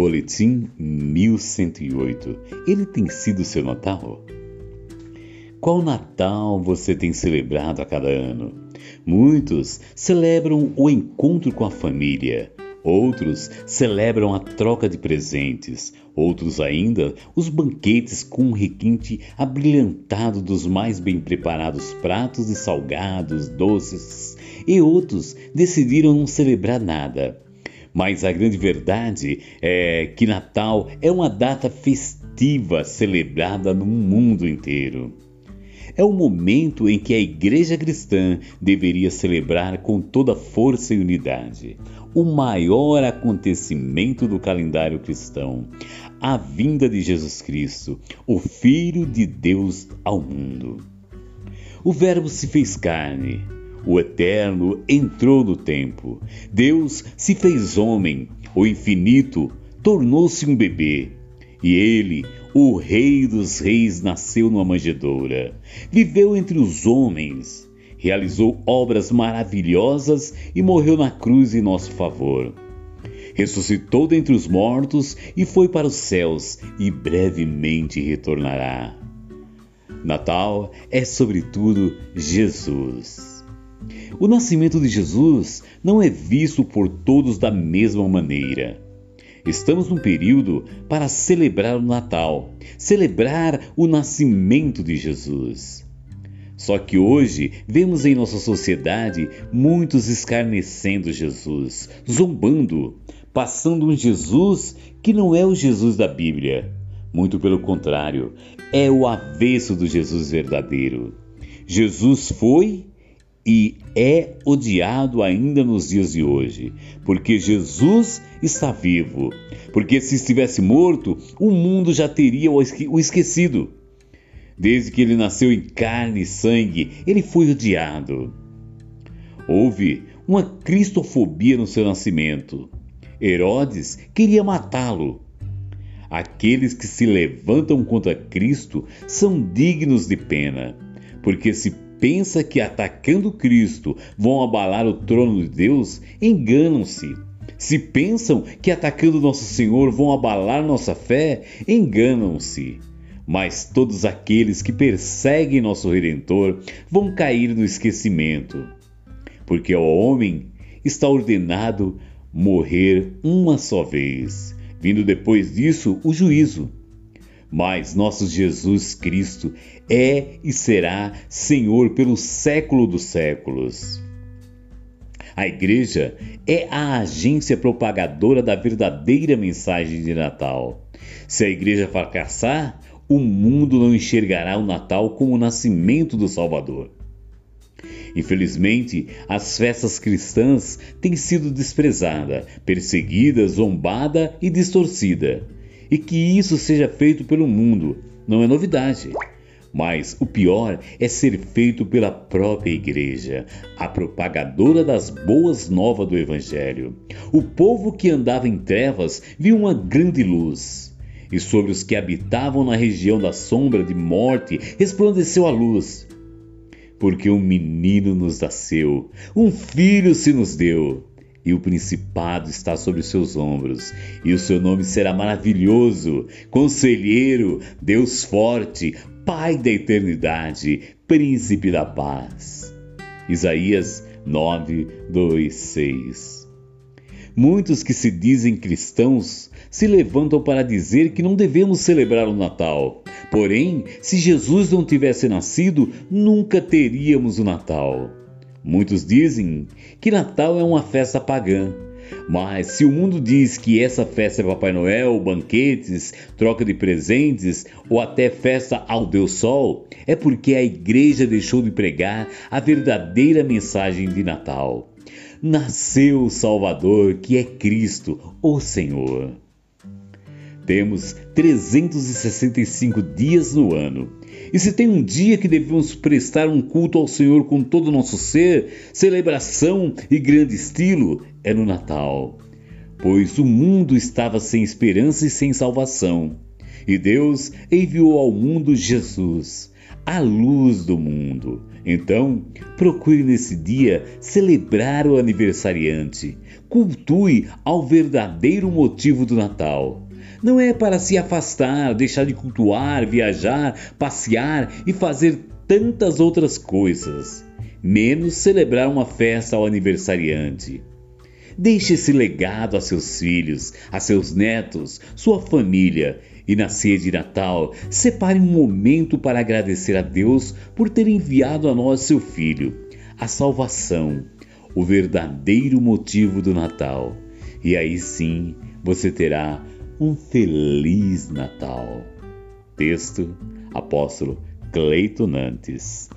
Boletim 1108. Ele tem sido seu Natal? Qual Natal você tem celebrado a cada ano? Muitos celebram o encontro com a família, outros celebram a troca de presentes, outros ainda os banquetes com um requinte abrilhantado dos mais bem preparados pratos de salgados, doces, e outros decidiram não celebrar nada mas a grande verdade é que Natal é uma data festiva celebrada no mundo inteiro. É o momento em que a Igreja Cristã deveria celebrar com toda força e unidade o maior acontecimento do calendário cristão, a vinda de Jesus Cristo, o Filho de Deus ao mundo. O Verbo se fez carne o Eterno entrou no tempo. Deus se fez homem. O infinito tornou-se um bebê. E ele, o Rei dos Reis, nasceu numa manjedoura. Viveu entre os homens. Realizou obras maravilhosas e morreu na cruz em nosso favor. Ressuscitou dentre os mortos e foi para os céus e brevemente retornará. Natal é, sobretudo, Jesus. O nascimento de Jesus não é visto por todos da mesma maneira. Estamos num período para celebrar o Natal, celebrar o nascimento de Jesus. Só que hoje vemos em nossa sociedade muitos escarnecendo Jesus, zombando, passando um Jesus que não é o Jesus da Bíblia. Muito pelo contrário, é o avesso do Jesus verdadeiro. Jesus foi e é odiado ainda nos dias de hoje, porque Jesus está vivo. Porque se estivesse morto, o mundo já teria o esquecido. Desde que ele nasceu em carne e sangue, ele foi odiado. Houve uma cristofobia no seu nascimento. Herodes queria matá-lo. Aqueles que se levantam contra Cristo são dignos de pena, porque se pensa que atacando Cristo vão abalar o trono de Deus, enganam-se. Se pensam que atacando nosso Senhor vão abalar nossa fé, enganam-se. Mas todos aqueles que perseguem nosso Redentor vão cair no esquecimento, porque ao homem está ordenado morrer uma só vez, vindo depois disso o juízo. Mas nosso Jesus Cristo é e será Senhor pelo século dos séculos. A igreja é a agência propagadora da verdadeira mensagem de Natal. Se a igreja fracassar, o mundo não enxergará o Natal como o nascimento do Salvador. Infelizmente, as festas cristãs têm sido desprezadas, perseguidas, zombada e distorcida. E que isso seja feito pelo mundo não é novidade. Mas o pior é ser feito pela própria igreja, a propagadora das boas novas do Evangelho. O povo que andava em trevas viu uma grande luz. E sobre os que habitavam na região da sombra de morte resplandeceu a luz. Porque um menino nos nasceu, um filho se nos deu e o principado está sobre os seus ombros, e o seu nome será maravilhoso, conselheiro, Deus forte, Pai da eternidade, príncipe da paz. Isaías 9, 2, 6. Muitos que se dizem cristãos se levantam para dizer que não devemos celebrar o Natal. Porém, se Jesus não tivesse nascido, nunca teríamos o Natal. Muitos dizem que Natal é uma festa pagã. Mas se o mundo diz que essa festa é Papai Noel, banquetes, troca de presentes ou até festa ao Deus Sol, é porque a igreja deixou de pregar a verdadeira mensagem de Natal. Nasceu o Salvador, que é Cristo, o Senhor. Temos 365 dias no ano e se tem um dia que devemos prestar um culto ao Senhor com todo o nosso ser, celebração e grande estilo, é no Natal. Pois o mundo estava sem esperança e sem salvação. E Deus enviou ao mundo Jesus, a luz do mundo. Então, procure nesse dia celebrar o aniversariante. Cultue ao verdadeiro motivo do Natal. Não é para se afastar, deixar de cultuar, viajar, passear e fazer tantas outras coisas, menos celebrar uma festa ao aniversariante. Deixe esse legado a seus filhos, a seus netos, sua família e na ceia de Natal, separe um momento para agradecer a Deus por ter enviado a nós seu Filho, a salvação, o verdadeiro motivo do Natal. E aí sim você terá um feliz Natal. Texto Apóstolo Cleiton Nantes.